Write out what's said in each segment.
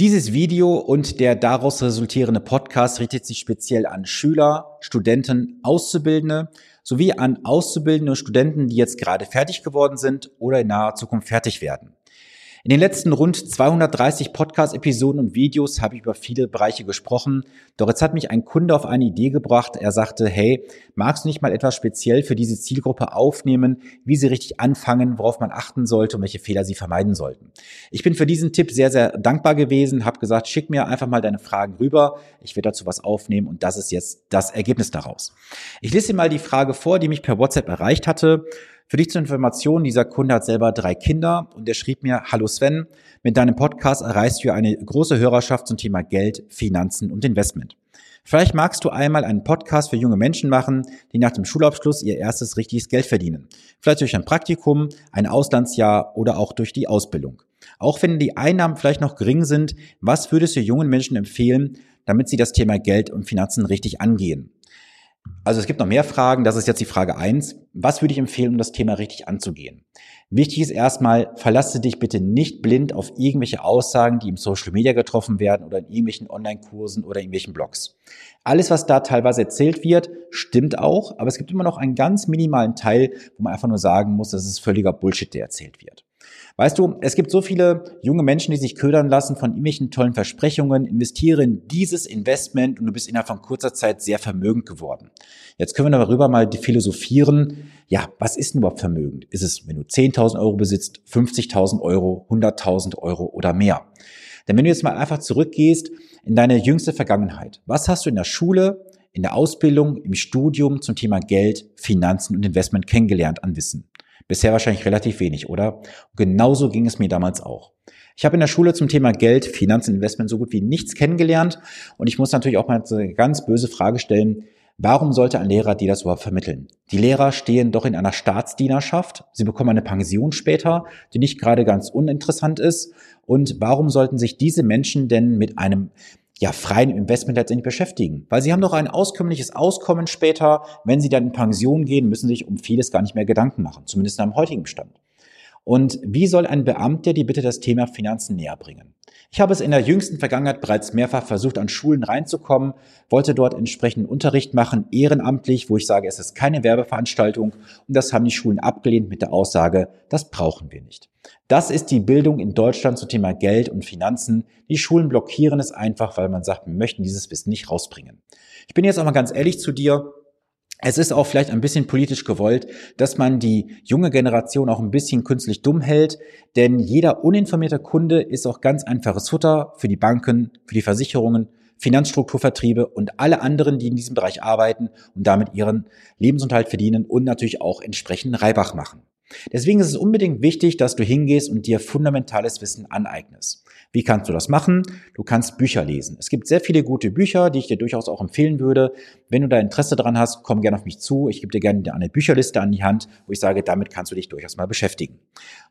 Dieses Video und der daraus resultierende Podcast richtet sich speziell an Schüler, Studenten, Auszubildende sowie an auszubildende Studenten, die jetzt gerade fertig geworden sind oder in naher Zukunft fertig werden. In den letzten rund 230 Podcast-Episoden und Videos habe ich über viele Bereiche gesprochen. Doch jetzt hat mich ein Kunde auf eine Idee gebracht. Er sagte, hey, magst du nicht mal etwas speziell für diese Zielgruppe aufnehmen, wie sie richtig anfangen, worauf man achten sollte und welche Fehler sie vermeiden sollten? Ich bin für diesen Tipp sehr, sehr dankbar gewesen, habe gesagt, schick mir einfach mal deine Fragen rüber. Ich werde dazu was aufnehmen und das ist jetzt das Ergebnis daraus. Ich lese dir mal die Frage vor, die mich per WhatsApp erreicht hatte. Für dich zur Information, dieser Kunde hat selber drei Kinder und er schrieb mir, hallo Sven, mit deinem Podcast erreichst du eine große Hörerschaft zum Thema Geld, Finanzen und Investment. Vielleicht magst du einmal einen Podcast für junge Menschen machen, die nach dem Schulabschluss ihr erstes richtiges Geld verdienen. Vielleicht durch ein Praktikum, ein Auslandsjahr oder auch durch die Ausbildung. Auch wenn die Einnahmen vielleicht noch gering sind, was würdest du jungen Menschen empfehlen, damit sie das Thema Geld und Finanzen richtig angehen? Also es gibt noch mehr Fragen. Das ist jetzt die Frage eins. Was würde ich empfehlen, um das Thema richtig anzugehen? Wichtig ist erstmal, verlasse dich bitte nicht blind auf irgendwelche Aussagen, die im Social Media getroffen werden oder in irgendwelchen Online-Kursen oder irgendwelchen Blogs. Alles, was da teilweise erzählt wird, stimmt auch, aber es gibt immer noch einen ganz minimalen Teil, wo man einfach nur sagen muss, das ist völliger Bullshit, der erzählt wird. Weißt du, es gibt so viele junge Menschen, die sich ködern lassen von irgendwelchen tollen Versprechungen, investiere in dieses Investment und du bist innerhalb von kurzer Zeit sehr vermögend geworden. Jetzt können wir darüber mal philosophieren. Ja, was ist denn überhaupt vermögend? Ist es, wenn du 10.000 Euro besitzt, 50.000 Euro, 100.000 Euro oder mehr? Denn wenn du jetzt mal einfach zurückgehst in deine jüngste Vergangenheit, was hast du in der Schule, in der Ausbildung, im Studium zum Thema Geld, Finanzen und Investment kennengelernt an Wissen? Bisher wahrscheinlich relativ wenig, oder? Genauso ging es mir damals auch. Ich habe in der Schule zum Thema Geld, Finanzen, Investment so gut wie nichts kennengelernt und ich muss natürlich auch mal eine ganz böse Frage stellen, Warum sollte ein Lehrer dir das überhaupt vermitteln? Die Lehrer stehen doch in einer Staatsdienerschaft. Sie bekommen eine Pension später, die nicht gerade ganz uninteressant ist. Und warum sollten sich diese Menschen denn mit einem ja, freien Investment letztendlich beschäftigen. Weil sie haben doch ein auskömmliches Auskommen später. Wenn sie dann in Pension gehen, müssen sie sich um vieles gar nicht mehr Gedanken machen, zumindest am heutigen Stand. Und wie soll ein Beamter dir bitte das Thema Finanzen näher bringen? Ich habe es in der jüngsten Vergangenheit bereits mehrfach versucht, an Schulen reinzukommen, wollte dort entsprechenden Unterricht machen, ehrenamtlich, wo ich sage, es ist keine Werbeveranstaltung. Und das haben die Schulen abgelehnt mit der Aussage, das brauchen wir nicht. Das ist die Bildung in Deutschland zum Thema Geld und Finanzen. Die Schulen blockieren es einfach, weil man sagt, wir möchten dieses Wissen nicht rausbringen. Ich bin jetzt auch mal ganz ehrlich zu dir. Es ist auch vielleicht ein bisschen politisch gewollt, dass man die junge Generation auch ein bisschen künstlich dumm hält, denn jeder uninformierte Kunde ist auch ganz einfaches Futter für die Banken, für die Versicherungen, Finanzstrukturvertriebe und alle anderen, die in diesem Bereich arbeiten und damit ihren Lebensunterhalt verdienen und natürlich auch entsprechend Reibach machen. Deswegen ist es unbedingt wichtig, dass du hingehst und dir fundamentales Wissen aneignest. Wie kannst du das machen? Du kannst Bücher lesen. Es gibt sehr viele gute Bücher, die ich dir durchaus auch empfehlen würde. Wenn du da Interesse dran hast, komm gerne auf mich zu. Ich gebe dir gerne eine Bücherliste an die Hand, wo ich sage, damit kannst du dich durchaus mal beschäftigen.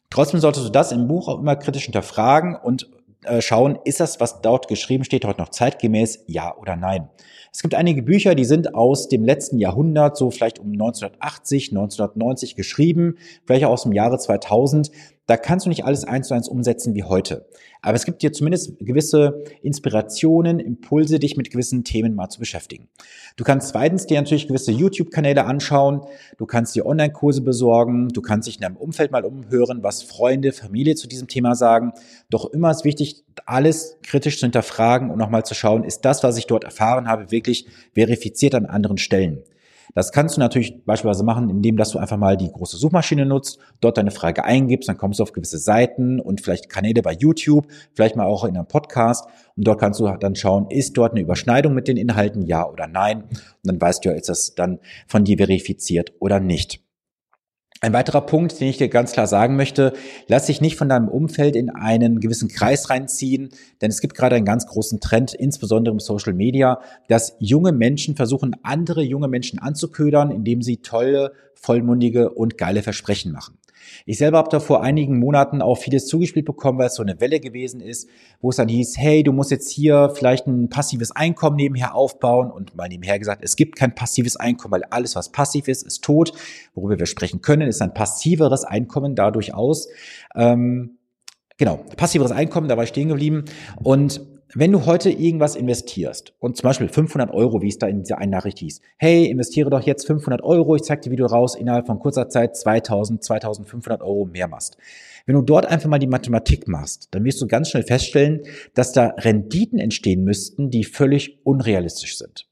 Trotzdem solltest du das im Buch auch immer kritisch hinterfragen und äh, schauen, ist das, was dort geschrieben steht, heute noch zeitgemäß, ja oder nein. Es gibt einige Bücher, die sind aus dem letzten Jahrhundert, so vielleicht um 1980, 1990 geschrieben, vielleicht auch aus dem Jahre 2000. Da kannst du nicht alles eins zu eins umsetzen wie heute. Aber es gibt dir zumindest gewisse Inspirationen, Impulse, dich mit gewissen Themen mal zu beschäftigen. Du kannst zweitens dir natürlich gewisse YouTube-Kanäle anschauen. Du kannst dir Online-Kurse besorgen. Du kannst dich in deinem Umfeld mal umhören, was Freunde, Familie zu diesem Thema sagen. Doch immer ist wichtig, alles kritisch zu hinterfragen und nochmal zu schauen, ist das, was ich dort erfahren habe, wirklich verifiziert an anderen Stellen. Das kannst du natürlich beispielsweise machen, indem dass du einfach mal die große Suchmaschine nutzt, dort deine Frage eingibst, dann kommst du auf gewisse Seiten und vielleicht Kanäle bei YouTube, vielleicht mal auch in einem Podcast und dort kannst du dann schauen, ist dort eine Überschneidung mit den Inhalten, ja oder nein und dann weißt du ja, ist das dann von dir verifiziert oder nicht. Ein weiterer Punkt, den ich dir ganz klar sagen möchte, lass dich nicht von deinem Umfeld in einen gewissen Kreis reinziehen, denn es gibt gerade einen ganz großen Trend, insbesondere im Social Media, dass junge Menschen versuchen, andere junge Menschen anzuködern, indem sie tolle, vollmundige und geile Versprechen machen. Ich selber habe da vor einigen Monaten auch vieles zugespielt bekommen, weil es so eine Welle gewesen ist, wo es dann hieß, hey, du musst jetzt hier vielleicht ein passives Einkommen nebenher aufbauen und mal nebenher gesagt, es gibt kein passives Einkommen, weil alles, was passiv ist, ist tot. Worüber wir sprechen können, ist ein passiveres Einkommen dadurch aus. Ähm, Genau, passiveres Einkommen, da war ich stehen geblieben. Und wenn du heute irgendwas investierst und zum Beispiel 500 Euro, wie es da in dieser einen Nachricht hieß, hey, investiere doch jetzt 500 Euro, ich zeig dir, wie du raus innerhalb von kurzer Zeit 2000, 2500 Euro mehr machst. Wenn du dort einfach mal die Mathematik machst, dann wirst du ganz schnell feststellen, dass da Renditen entstehen müssten, die völlig unrealistisch sind.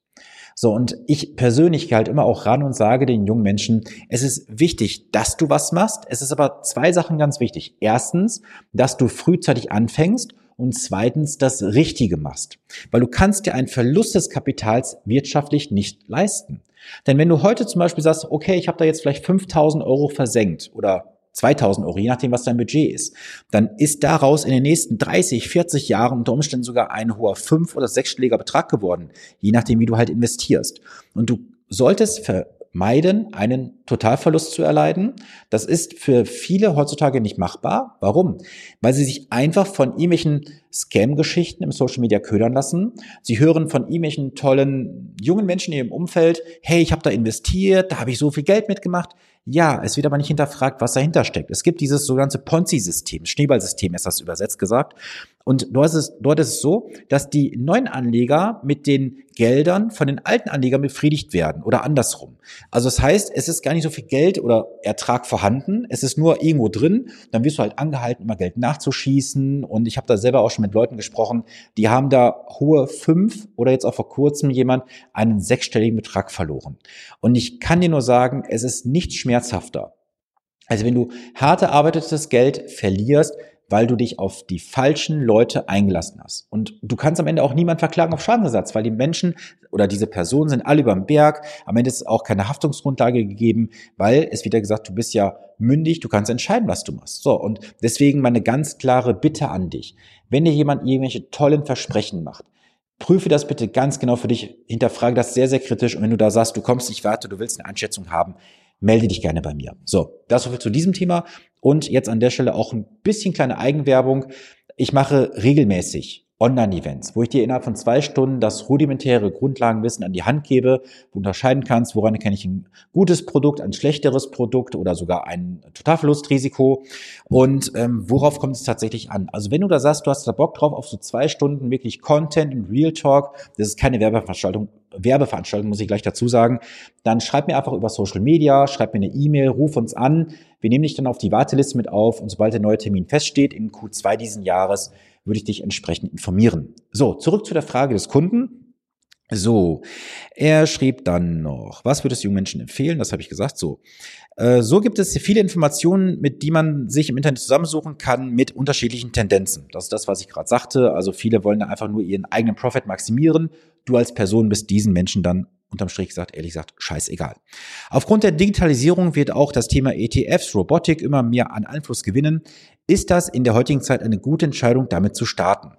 So, und ich persönlich gehe halt immer auch ran und sage den jungen Menschen, es ist wichtig, dass du was machst. Es ist aber zwei Sachen ganz wichtig. Erstens, dass du frühzeitig anfängst und zweitens das Richtige machst. Weil du kannst dir einen Verlust des Kapitals wirtschaftlich nicht leisten. Denn wenn du heute zum Beispiel sagst, okay, ich habe da jetzt vielleicht 5000 Euro versenkt oder 2000 Euro, je nachdem, was dein Budget ist, dann ist daraus in den nächsten 30, 40 Jahren unter Umständen sogar ein hoher fünf- oder sechsstelliger Betrag geworden, je nachdem, wie du halt investierst. Und du solltest meiden, einen Totalverlust zu erleiden. Das ist für viele heutzutage nicht machbar. Warum? Weil sie sich einfach von irgendwelchen Scam-Geschichten im Social Media ködern lassen. Sie hören von irgendwelchen tollen jungen Menschen in ihrem Umfeld, hey, ich habe da investiert, da habe ich so viel Geld mitgemacht. Ja, es wird aber nicht hinterfragt, was dahinter steckt. Es gibt dieses sogenannte Ponzi-System, Schneeballsystem ist das übersetzt gesagt. Und dort ist, es, dort ist es so, dass die neuen Anleger mit den Geldern von den alten Anlegern befriedigt werden oder andersrum. Also das heißt, es ist gar nicht so viel Geld oder Ertrag vorhanden, es ist nur irgendwo drin, dann wirst du halt angehalten, immer Geld nachzuschießen und ich habe da selber auch schon mit Leuten gesprochen, die haben da hohe fünf oder jetzt auch vor kurzem jemand einen sechsstelligen Betrag verloren. Und ich kann dir nur sagen, es ist nicht schmerzhafter. Also wenn du hart erarbeitetes Geld verlierst, weil du dich auf die falschen Leute eingelassen hast. Und du kannst am Ende auch niemand verklagen auf Schadensersatz, weil die Menschen oder diese Personen sind alle über dem Berg. Am Ende ist auch keine Haftungsgrundlage gegeben, weil es wieder gesagt, du bist ja mündig, du kannst entscheiden, was du machst. So, und deswegen meine ganz klare Bitte an dich. Wenn dir jemand irgendwelche tollen Versprechen macht, prüfe das bitte ganz genau für dich, hinterfrage das sehr, sehr kritisch. Und wenn du da sagst, du kommst nicht weiter, du willst eine Einschätzung haben, melde dich gerne bei mir. So, das soviel zu diesem Thema. Und jetzt an der Stelle auch ein bisschen kleine Eigenwerbung. Ich mache regelmäßig Online-Events, wo ich dir innerhalb von zwei Stunden das rudimentäre Grundlagenwissen an die Hand gebe, wo du unterscheiden kannst, woran erkenne ich ein gutes Produkt, ein schlechteres Produkt oder sogar ein Totalverlustrisiko und ähm, worauf kommt es tatsächlich an. Also wenn du da sagst, du hast da Bock drauf auf so zwei Stunden wirklich Content und Real Talk, das ist keine Werbeveranstaltung, Werbeveranstaltung, muss ich gleich dazu sagen, dann schreib mir einfach über Social Media, schreib mir eine E-Mail, ruf uns an. Wir nehmen dich dann auf die Warteliste mit auf und sobald der neue Termin feststeht, in Q2 diesen Jahres, würde ich dich entsprechend informieren. So, zurück zu der Frage des Kunden. So, er schrieb dann noch, was würdest du jungen Menschen empfehlen? Das habe ich gesagt. So, äh, so gibt es viele Informationen, mit die man sich im Internet zusammensuchen kann mit unterschiedlichen Tendenzen. Das ist das, was ich gerade sagte. Also viele wollen da einfach nur ihren eigenen Profit maximieren. Du als Person bist diesen Menschen dann unterm Strich gesagt, ehrlich gesagt, scheißegal. Aufgrund der Digitalisierung wird auch das Thema ETFs, Robotik immer mehr an Einfluss gewinnen. Ist das in der heutigen Zeit eine gute Entscheidung, damit zu starten?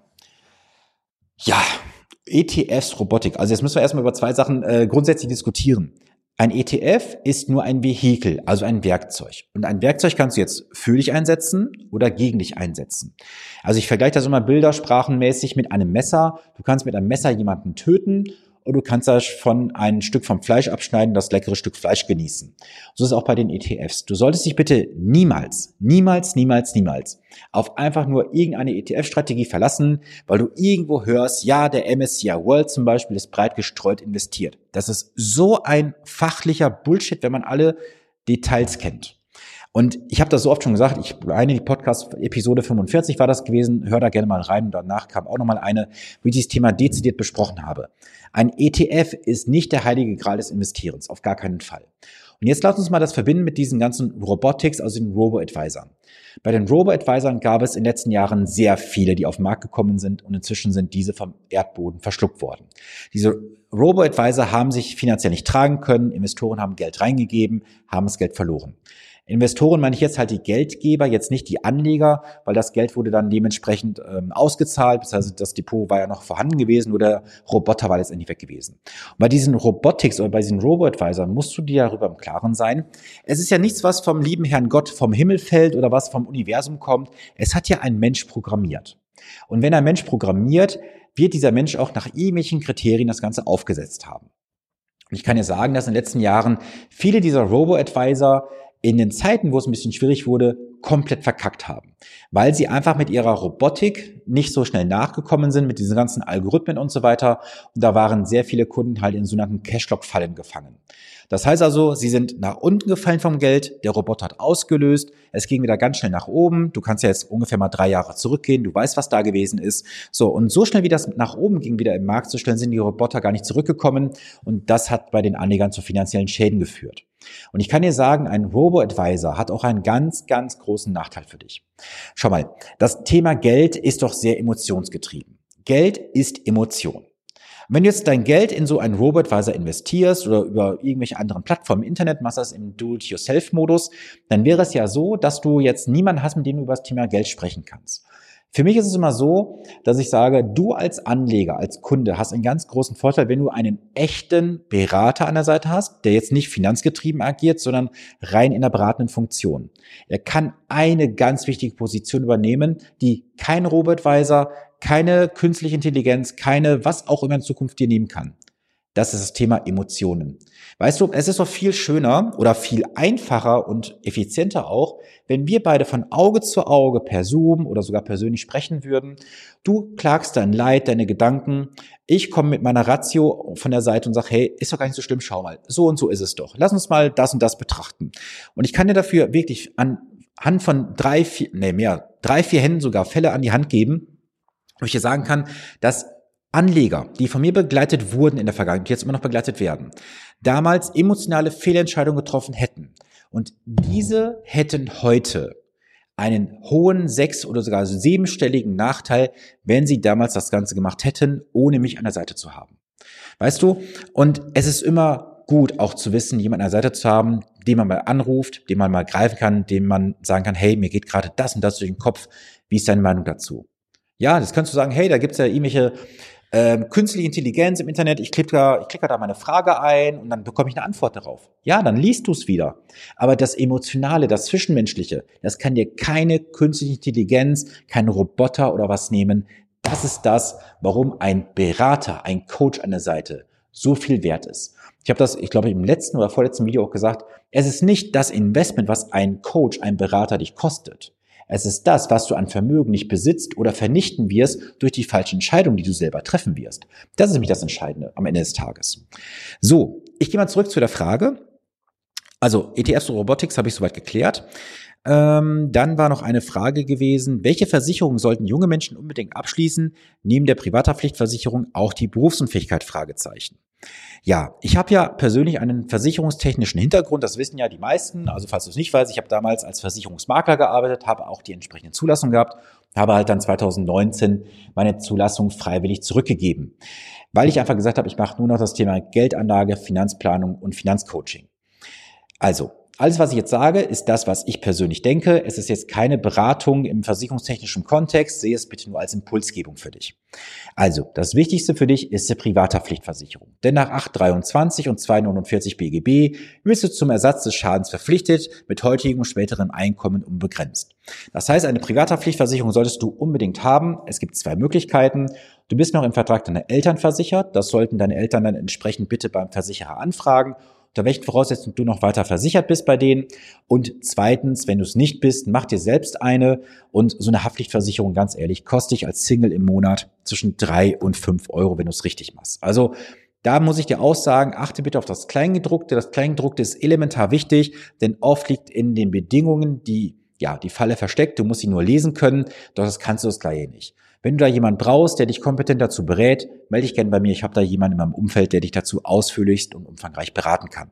Ja, ETFs, Robotik. Also jetzt müssen wir erstmal über zwei Sachen äh, grundsätzlich diskutieren. Ein ETF ist nur ein Vehikel, also ein Werkzeug. Und ein Werkzeug kannst du jetzt für dich einsetzen oder gegen dich einsetzen. Also ich vergleiche das immer bildersprachenmäßig mit einem Messer. Du kannst mit einem Messer jemanden töten und du kannst davon ein Stück vom Fleisch abschneiden, das leckere Stück Fleisch genießen. So ist es auch bei den ETFs. Du solltest dich bitte niemals, niemals, niemals, niemals auf einfach nur irgendeine ETF-Strategie verlassen, weil du irgendwo hörst, ja, der MSCI World zum Beispiel ist breit gestreut investiert. Das ist so ein fachlicher Bullshit, wenn man alle Details kennt. Und ich habe das so oft schon gesagt, ich eine die Podcast-Episode 45 war das gewesen, hör da gerne mal rein. Und danach kam auch nochmal eine, wo ich dieses Thema dezidiert besprochen habe. Ein ETF ist nicht der heilige Gral des Investierens, auf gar keinen Fall. Und jetzt lass uns mal das verbinden mit diesen ganzen Robotics, also den Robo-Advisern. Bei den Robo-Advisern gab es in den letzten Jahren sehr viele, die auf den Markt gekommen sind und inzwischen sind diese vom Erdboden verschluckt worden. Diese Robo-Advisor haben sich finanziell nicht tragen können, Investoren haben Geld reingegeben, haben das Geld verloren. Investoren meine ich jetzt halt die Geldgeber, jetzt nicht die Anleger, weil das Geld wurde dann dementsprechend ähm, ausgezahlt, das heißt, das Depot war ja noch vorhanden gewesen, nur der Roboter war letztendlich weg gewesen. Und bei diesen Robotics oder bei diesen Robo-Advisern musst du dir darüber im Klaren sein. Es ist ja nichts, was vom lieben Herrn Gott vom Himmel fällt oder was vom Universum kommt. Es hat ja ein Mensch programmiert. Und wenn ein Mensch programmiert, wird dieser Mensch auch nach irgendwelchen Kriterien das Ganze aufgesetzt haben. Und ich kann ja sagen, dass in den letzten Jahren viele dieser Robo-Advisor in den Zeiten, wo es ein bisschen schwierig wurde, komplett verkackt haben, weil sie einfach mit ihrer Robotik nicht so schnell nachgekommen sind mit diesen ganzen Algorithmen und so weiter. Und da waren sehr viele Kunden halt in sogenannten Cashlock-Fallen gefangen. Das heißt also, sie sind nach unten gefallen vom Geld, der Roboter hat ausgelöst, es ging wieder ganz schnell nach oben. Du kannst ja jetzt ungefähr mal drei Jahre zurückgehen, du weißt, was da gewesen ist. So, und so schnell wie das nach oben ging, wieder im Markt zu stellen, sind die Roboter gar nicht zurückgekommen. Und das hat bei den Anlegern zu finanziellen Schäden geführt. Und ich kann dir sagen, ein Robo-Advisor hat auch einen ganz, ganz großen Nachteil für dich. Schau mal, das Thema Geld ist doch sehr emotionsgetrieben. Geld ist Emotion. Wenn du jetzt dein Geld in so einen Robotweiser investierst oder über irgendwelche anderen Plattformen im Internet machst das im Do-it-yourself-Modus, dann wäre es ja so, dass du jetzt niemanden hast, mit dem du über das Thema Geld sprechen kannst. Für mich ist es immer so, dass ich sage, du als Anleger, als Kunde hast einen ganz großen Vorteil, wenn du einen echten Berater an der Seite hast, der jetzt nicht finanzgetrieben agiert, sondern rein in der beratenden Funktion. Er kann eine ganz wichtige Position übernehmen, die kein Robotweiser, keine künstliche Intelligenz, keine was auch immer in Zukunft dir nehmen kann. Das ist das Thema Emotionen. Weißt du, es ist doch viel schöner oder viel einfacher und effizienter auch, wenn wir beide von Auge zu Auge per Zoom oder sogar persönlich sprechen würden. Du klagst dein Leid, deine Gedanken. Ich komme mit meiner Ratio von der Seite und sage, hey, ist doch gar nicht so schlimm, schau mal. So und so ist es doch. Lass uns mal das und das betrachten. Und ich kann dir dafür wirklich an Hand von drei, vier, nee, mehr, drei, vier Händen sogar Fälle an die Hand geben, wo ich dir sagen kann, dass Anleger, die von mir begleitet wurden in der Vergangenheit, die jetzt immer noch begleitet werden, damals emotionale Fehlentscheidungen getroffen hätten. Und diese hätten heute einen hohen sechs- oder sogar siebenstelligen Nachteil, wenn sie damals das Ganze gemacht hätten, ohne mich an der Seite zu haben. Weißt du? Und es ist immer gut, auch zu wissen, jemanden an der Seite zu haben, den man mal anruft, den man mal greifen kann, dem man sagen kann, hey, mir geht gerade das und das durch den Kopf. Wie ist deine Meinung dazu? Ja, das kannst du sagen, hey, da gibt's ja irgendwelche ähm, künstliche Intelligenz im Internet, ich klicke da, ich klicke da meine Frage ein und dann bekomme ich eine Antwort darauf. Ja, dann liest du es wieder. Aber das Emotionale, das Zwischenmenschliche, das kann dir keine künstliche Intelligenz, kein Roboter oder was nehmen. Das ist das, warum ein Berater, ein Coach an der Seite so viel wert ist. Ich habe das, ich glaube, im letzten oder vorletzten Video auch gesagt, es ist nicht das Investment, was ein Coach, ein Berater dich kostet. Es ist das, was du an Vermögen nicht besitzt oder vernichten wirst durch die falsche Entscheidung, die du selber treffen wirst. Das ist nämlich das Entscheidende am Ende des Tages. So, ich gehe mal zurück zu der Frage. Also ETFs und Robotics habe ich soweit geklärt. Ähm, dann war noch eine Frage gewesen, welche Versicherungen sollten junge Menschen unbedingt abschließen? Neben der Privathaftpflichtversicherung auch die Berufsunfähigkeit? Fragezeichen. Ja, ich habe ja persönlich einen versicherungstechnischen Hintergrund, das wissen ja die meisten. Also falls du es nicht weißt, ich habe damals als Versicherungsmakler gearbeitet, habe auch die entsprechende Zulassung gehabt, habe halt dann 2019 meine Zulassung freiwillig zurückgegeben, weil ich einfach gesagt habe, ich mache nur noch das Thema Geldanlage, Finanzplanung und Finanzcoaching. Also, alles, was ich jetzt sage, ist das, was ich persönlich denke. Es ist jetzt keine Beratung im versicherungstechnischen Kontext. Sehe es bitte nur als Impulsgebung für dich. Also, das Wichtigste für dich ist die Privathaftpflichtversicherung. Denn nach 823 und 249 BGB wirst du zum Ersatz des Schadens verpflichtet, mit heutigem und späterem Einkommen unbegrenzt. Das heißt, eine Privathaftpflichtversicherung solltest du unbedingt haben. Es gibt zwei Möglichkeiten. Du bist noch im Vertrag deiner Eltern versichert. Das sollten deine Eltern dann entsprechend bitte beim Versicherer anfragen unter welchen Voraussetzungen du noch weiter versichert bist bei denen. Und zweitens, wenn du es nicht bist, mach dir selbst eine. Und so eine Haftpflichtversicherung, ganz ehrlich, kostet dich als Single im Monat zwischen drei und fünf Euro, wenn du es richtig machst. Also da muss ich dir auch sagen, achte bitte auf das Kleingedruckte. Das Kleingedruckte ist elementar wichtig, denn oft liegt in den Bedingungen die, ja, die Falle versteckt. Du musst sie nur lesen können, doch das kannst du das Gleiche nicht. Wenn du da jemand brauchst, der dich kompetent dazu berät, melde dich gerne bei mir. Ich habe da jemanden in meinem Umfeld, der dich dazu ausführlichst und umfangreich beraten kann.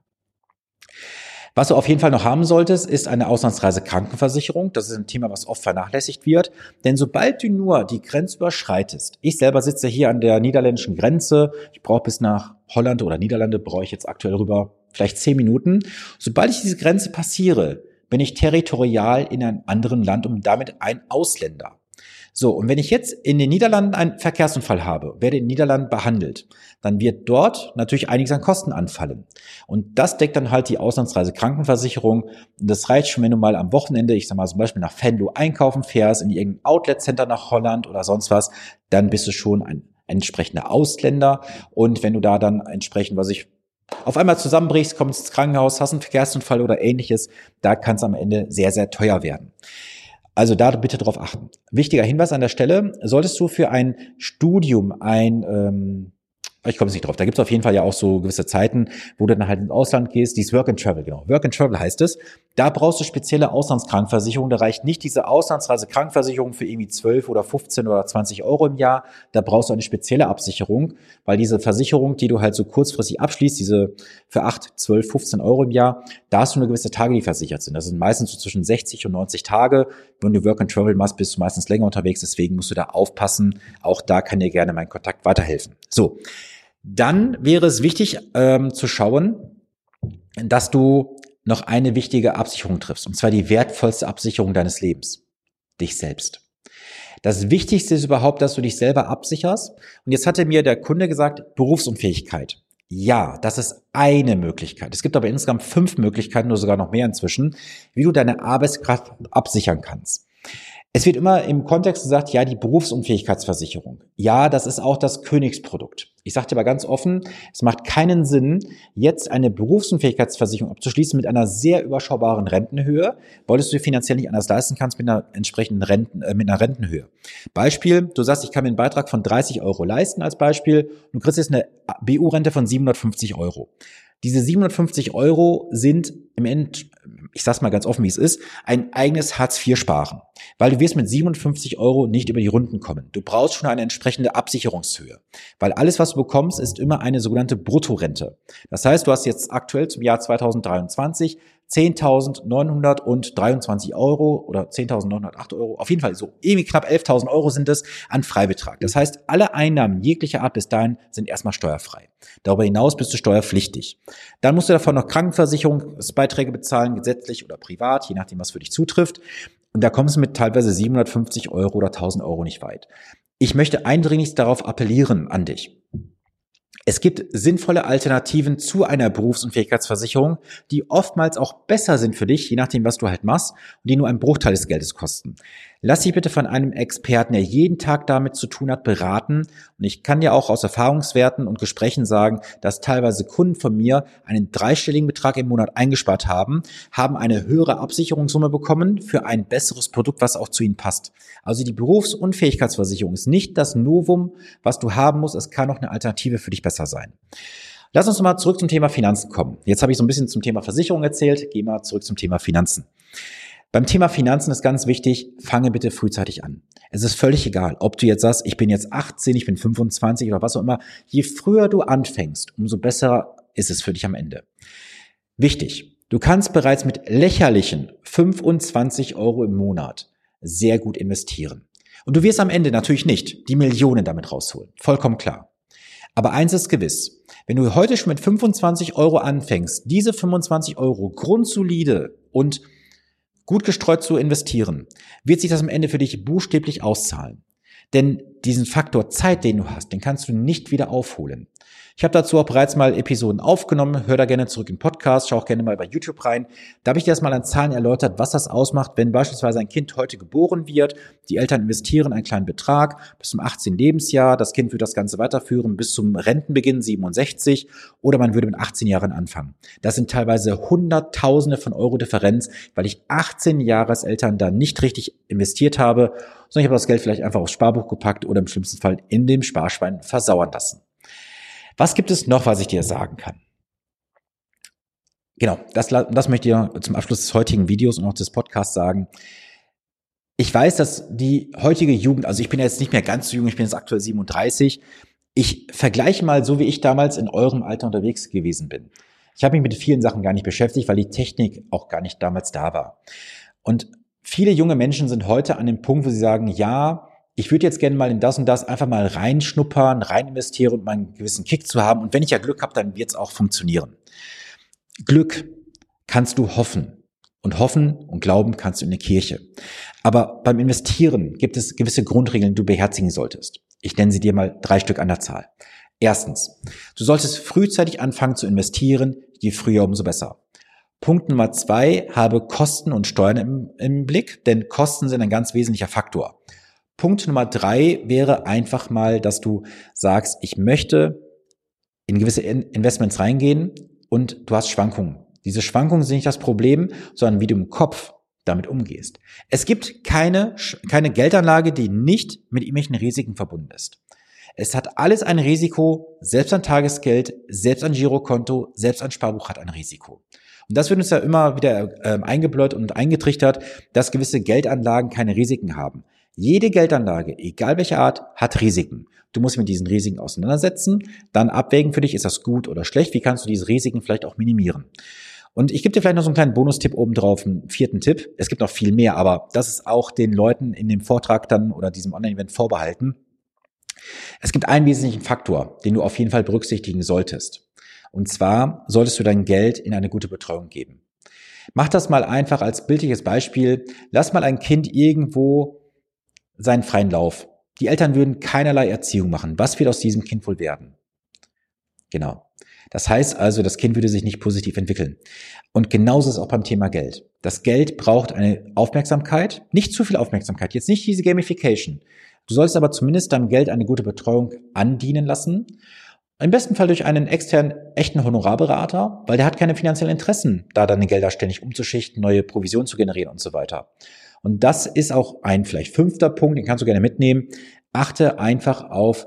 Was du auf jeden Fall noch haben solltest, ist eine Auslandsreise Krankenversicherung. Das ist ein Thema, was oft vernachlässigt wird. Denn sobald du nur die Grenze überschreitest, ich selber sitze hier an der niederländischen Grenze, ich brauche bis nach Holland oder Niederlande, brauche ich jetzt aktuell rüber vielleicht zehn Minuten. Sobald ich diese Grenze passiere, bin ich territorial in einem anderen Land und damit ein Ausländer. So, und wenn ich jetzt in den Niederlanden einen Verkehrsunfall habe, werde in den Niederlanden behandelt, dann wird dort natürlich einiges an Kosten anfallen. Und das deckt dann halt die Auslandsreise Krankenversicherung. Und das reicht schon, wenn du mal am Wochenende, ich sag mal zum Beispiel nach Venlo einkaufen fährst, in irgendein Outlet-Center nach Holland oder sonst was, dann bist du schon ein entsprechender Ausländer. Und wenn du da dann entsprechend, was ich auf einmal zusammenbrichst, kommst ins Krankenhaus, hast einen Verkehrsunfall oder ähnliches, da kann es am Ende sehr, sehr teuer werden. Also da bitte drauf achten. Wichtiger Hinweis an der Stelle, solltest du für ein Studium ein ähm, ich komme nicht drauf. Da gibt es auf jeden Fall ja auch so gewisse Zeiten, wo du dann halt ins Ausland gehst. Dies Work and Travel, genau. Work and Travel heißt es. Da brauchst du spezielle Auslandskrankversicherung. Da reicht nicht diese Auslandsreisekrankversicherung für irgendwie 12 oder 15 oder 20 Euro im Jahr. Da brauchst du eine spezielle Absicherung, weil diese Versicherung, die du halt so kurzfristig abschließt, diese für 8, 12, 15 Euro im Jahr, da hast du eine gewisse Tage, die versichert sind. Das sind meistens so zwischen 60 und 90 Tage. Wenn du Work and Travel machst, bist du meistens länger unterwegs. Deswegen musst du da aufpassen. Auch da kann dir gerne mein Kontakt weiterhelfen. So. Dann wäre es wichtig ähm, zu schauen, dass du noch eine wichtige Absicherung triffst, und zwar die wertvollste Absicherung deines Lebens, dich selbst. Das Wichtigste ist überhaupt, dass du dich selber absicherst. Und jetzt hatte mir der Kunde gesagt, Berufsunfähigkeit. Ja, das ist eine Möglichkeit. Es gibt aber insgesamt fünf Möglichkeiten oder sogar noch mehr inzwischen, wie du deine Arbeitskraft absichern kannst. Es wird immer im Kontext gesagt, ja, die Berufsunfähigkeitsversicherung. Ja, das ist auch das Königsprodukt. Ich sage dir aber ganz offen, es macht keinen Sinn, jetzt eine Berufsunfähigkeitsversicherung abzuschließen mit einer sehr überschaubaren Rentenhöhe, weil du es dir finanziell nicht anders leisten kannst mit einer entsprechenden Renten, äh, mit einer Rentenhöhe. Beispiel, du sagst, ich kann mir einen Beitrag von 30 Euro leisten als Beispiel, du kriegst jetzt eine BU-Rente von 750 Euro. Diese 750 Euro sind im End, ich sag's mal ganz offen, wie es ist, ein eigenes Hartz-IV-Sparen. Weil du wirst mit 57 Euro nicht über die Runden kommen. Du brauchst schon eine entsprechende Absicherungshöhe. Weil alles, was du bekommst, ist immer eine sogenannte Bruttorente. Das heißt, du hast jetzt aktuell zum Jahr 2023 10.923 Euro oder 10.908 Euro, auf jeden Fall so irgendwie knapp 11.000 Euro sind es an Freibetrag. Das heißt, alle Einnahmen jeglicher Art bis dahin sind erstmal steuerfrei. Darüber hinaus bist du steuerpflichtig. Dann musst du davon noch Krankenversicherungsbeiträge bezahlen, gesetzlich oder privat, je nachdem, was für dich zutrifft. Und da kommst du mit teilweise 750 Euro oder 1000 Euro nicht weit. Ich möchte eindringlich darauf appellieren an dich. Es gibt sinnvolle Alternativen zu einer Berufsunfähigkeitsversicherung, die oftmals auch besser sind für dich, je nachdem, was du halt machst, und die nur einen Bruchteil des Geldes kosten. Lass dich bitte von einem Experten, der jeden Tag damit zu tun hat, beraten. Und ich kann dir auch aus Erfahrungswerten und Gesprächen sagen, dass teilweise Kunden von mir einen dreistelligen Betrag im Monat eingespart haben, haben eine höhere Absicherungssumme bekommen für ein besseres Produkt, was auch zu ihnen passt. Also die Berufsunfähigkeitsversicherung ist nicht das Novum, was du haben musst. Es kann auch eine Alternative für dich besser sein. Lass uns mal zurück zum Thema Finanzen kommen. Jetzt habe ich so ein bisschen zum Thema Versicherung erzählt. Geh mal zurück zum Thema Finanzen. Beim Thema Finanzen ist ganz wichtig, fange bitte frühzeitig an. Es ist völlig egal, ob du jetzt sagst, ich bin jetzt 18, ich bin 25 oder was auch immer. Je früher du anfängst, umso besser ist es für dich am Ende. Wichtig, du kannst bereits mit lächerlichen 25 Euro im Monat sehr gut investieren. Und du wirst am Ende natürlich nicht die Millionen damit rausholen. Vollkommen klar. Aber eins ist gewiss. Wenn du heute schon mit 25 Euro anfängst, diese 25 Euro grundsolide und gut gestreut zu investieren, wird sich das am Ende für dich buchstäblich auszahlen. Denn diesen Faktor Zeit, den du hast, den kannst du nicht wieder aufholen. Ich habe dazu auch bereits mal Episoden aufgenommen. Hör da gerne zurück im Podcast, schau auch gerne mal bei YouTube rein. Da habe ich dir erstmal an Zahlen erläutert, was das ausmacht, wenn beispielsweise ein Kind heute geboren wird. Die Eltern investieren einen kleinen Betrag bis zum 18. Lebensjahr. Das Kind wird das Ganze weiterführen bis zum Rentenbeginn 67 oder man würde mit 18 Jahren anfangen. Das sind teilweise Hunderttausende von Euro Differenz, weil ich 18 Jahre als Eltern da nicht richtig investiert habe, sondern ich habe das Geld vielleicht einfach aufs Sparbuch gepackt oder im schlimmsten Fall in dem Sparschwein versauern lassen. Was gibt es noch, was ich dir sagen kann? Genau, das, das möchte ich zum Abschluss des heutigen Videos und auch des Podcasts sagen. Ich weiß, dass die heutige Jugend, also ich bin jetzt nicht mehr ganz so jung, ich bin jetzt aktuell 37. Ich vergleiche mal so, wie ich damals in eurem Alter unterwegs gewesen bin. Ich habe mich mit vielen Sachen gar nicht beschäftigt, weil die Technik auch gar nicht damals da war. Und viele junge Menschen sind heute an dem Punkt, wo sie sagen, ja, ich würde jetzt gerne mal in das und das einfach mal reinschnuppern, rein investieren und mal einen gewissen Kick zu haben. Und wenn ich ja Glück habe, dann wird es auch funktionieren. Glück kannst du hoffen. Und hoffen und glauben kannst du in der Kirche. Aber beim Investieren gibt es gewisse Grundregeln, die du beherzigen solltest. Ich nenne sie dir mal drei Stück an der Zahl. Erstens, du solltest frühzeitig anfangen zu investieren, je früher umso besser. Punkt Nummer zwei, habe Kosten und Steuern im, im Blick, denn Kosten sind ein ganz wesentlicher Faktor. Punkt Nummer drei wäre einfach mal, dass du sagst, ich möchte in gewisse Investments reingehen und du hast Schwankungen. Diese Schwankungen sind nicht das Problem, sondern wie du im Kopf damit umgehst. Es gibt keine, keine Geldanlage, die nicht mit irgendwelchen Risiken verbunden ist. Es hat alles ein Risiko, selbst ein Tagesgeld, selbst ein Girokonto, selbst ein Sparbuch hat ein Risiko. Und das wird uns ja immer wieder äh, eingebläut und eingetrichtert, dass gewisse Geldanlagen keine Risiken haben. Jede Geldanlage, egal welche Art, hat Risiken. Du musst mit diesen Risiken auseinandersetzen, dann abwägen für dich, ist das gut oder schlecht, wie kannst du diese Risiken vielleicht auch minimieren. Und ich gebe dir vielleicht noch so einen kleinen Bonustipp oben drauf, einen vierten Tipp. Es gibt noch viel mehr, aber das ist auch den Leuten in dem Vortrag dann oder diesem Online-Event vorbehalten. Es gibt einen wesentlichen Faktor, den du auf jeden Fall berücksichtigen solltest. Und zwar solltest du dein Geld in eine gute Betreuung geben. Mach das mal einfach als bildliches Beispiel. Lass mal ein Kind irgendwo seinen freien Lauf. Die Eltern würden keinerlei Erziehung machen. Was wird aus diesem Kind wohl werden? Genau. Das heißt also, das Kind würde sich nicht positiv entwickeln. Und genauso ist es auch beim Thema Geld. Das Geld braucht eine Aufmerksamkeit, nicht zu viel Aufmerksamkeit, jetzt nicht diese Gamification. Du sollst aber zumindest deinem Geld eine gute Betreuung andienen lassen. Im besten Fall durch einen externen, echten Honorarberater, weil der hat keine finanziellen Interessen, da deine Gelder ständig umzuschichten, neue Provisionen zu generieren und so weiter. Und das ist auch ein vielleicht fünfter Punkt, den kannst du gerne mitnehmen. Achte einfach auf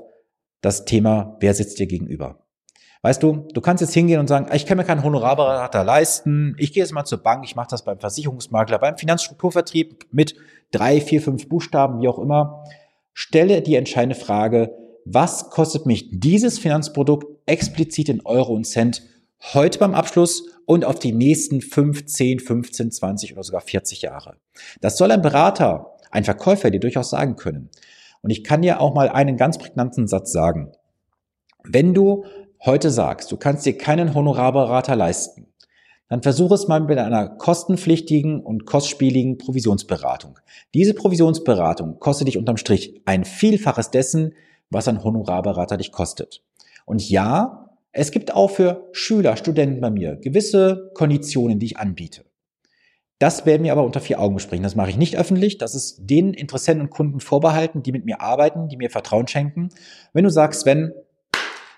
das Thema, wer sitzt dir gegenüber. Weißt du, du kannst jetzt hingehen und sagen, ich kann mir keinen Honorarberater leisten, ich gehe jetzt mal zur Bank, ich mache das beim Versicherungsmakler, beim Finanzstrukturvertrieb mit drei, vier, fünf Buchstaben, wie auch immer. Stelle die entscheidende Frage, was kostet mich dieses Finanzprodukt explizit in Euro und Cent heute beim Abschluss und auf die nächsten 15, 15, 20 oder sogar 40 Jahre. Das soll ein Berater, ein Verkäufer dir durchaus sagen können. Und ich kann dir auch mal einen ganz prägnanten Satz sagen. Wenn du heute sagst, du kannst dir keinen Honorarberater leisten, dann versuche es mal mit einer kostenpflichtigen und kostspieligen Provisionsberatung. Diese Provisionsberatung kostet dich unterm Strich ein Vielfaches dessen, was ein Honorarberater dich kostet. Und ja, es gibt auch für Schüler, Studenten bei mir gewisse Konditionen, die ich anbiete. Das werden wir aber unter vier Augen besprechen. Das mache ich nicht öffentlich. Das ist den Interessenten und Kunden vorbehalten, die mit mir arbeiten, die mir Vertrauen schenken. Wenn du sagst, Sven,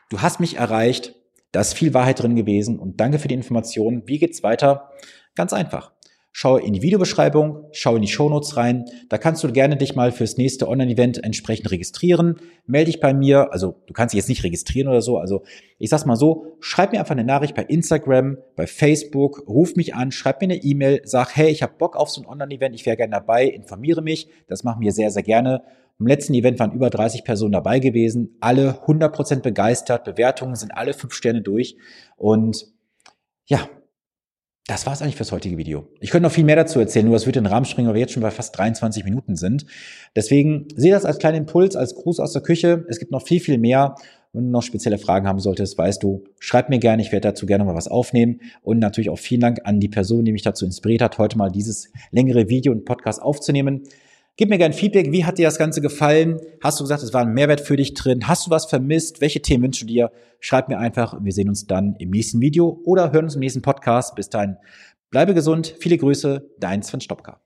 du hast mich erreicht, da ist viel Wahrheit drin gewesen und danke für die Informationen. Wie geht's weiter? Ganz einfach. Schau in die Videobeschreibung, schau in die Shownotes rein. Da kannst du gerne dich mal fürs nächste Online-Event entsprechend registrieren. Melde dich bei mir. Also du kannst dich jetzt nicht registrieren oder so. Also ich sag's mal so, schreib mir einfach eine Nachricht bei Instagram, bei Facebook, ruf mich an, schreib mir eine E-Mail, sag, hey, ich habe Bock auf so ein Online-Event, ich wäre gerne dabei, informiere mich. Das machen wir sehr, sehr gerne. Im letzten Event waren über 30 Personen dabei gewesen, alle 100% begeistert, Bewertungen sind alle fünf Sterne durch und ja, das war es eigentlich fürs heutige Video. Ich könnte noch viel mehr dazu erzählen, nur das wird den Rahmen springen, weil wir jetzt schon bei fast 23 Minuten sind. Deswegen sehe das als kleinen Impuls, als Gruß aus der Küche. Es gibt noch viel, viel mehr. Wenn du noch spezielle Fragen haben solltest, weißt du, schreib mir gerne, ich werde dazu gerne mal was aufnehmen. Und natürlich auch vielen Dank an die Person, die mich dazu inspiriert hat, heute mal dieses längere Video und Podcast aufzunehmen. Gib mir gerne Feedback. Wie hat dir das Ganze gefallen? Hast du gesagt, es war ein Mehrwert für dich drin? Hast du was vermisst? Welche Themen wünschst du dir? Schreib mir einfach. Wir sehen uns dann im nächsten Video oder hören uns im nächsten Podcast. Bis dahin, bleibe gesund. Viele Grüße. Dein Sven Stopka.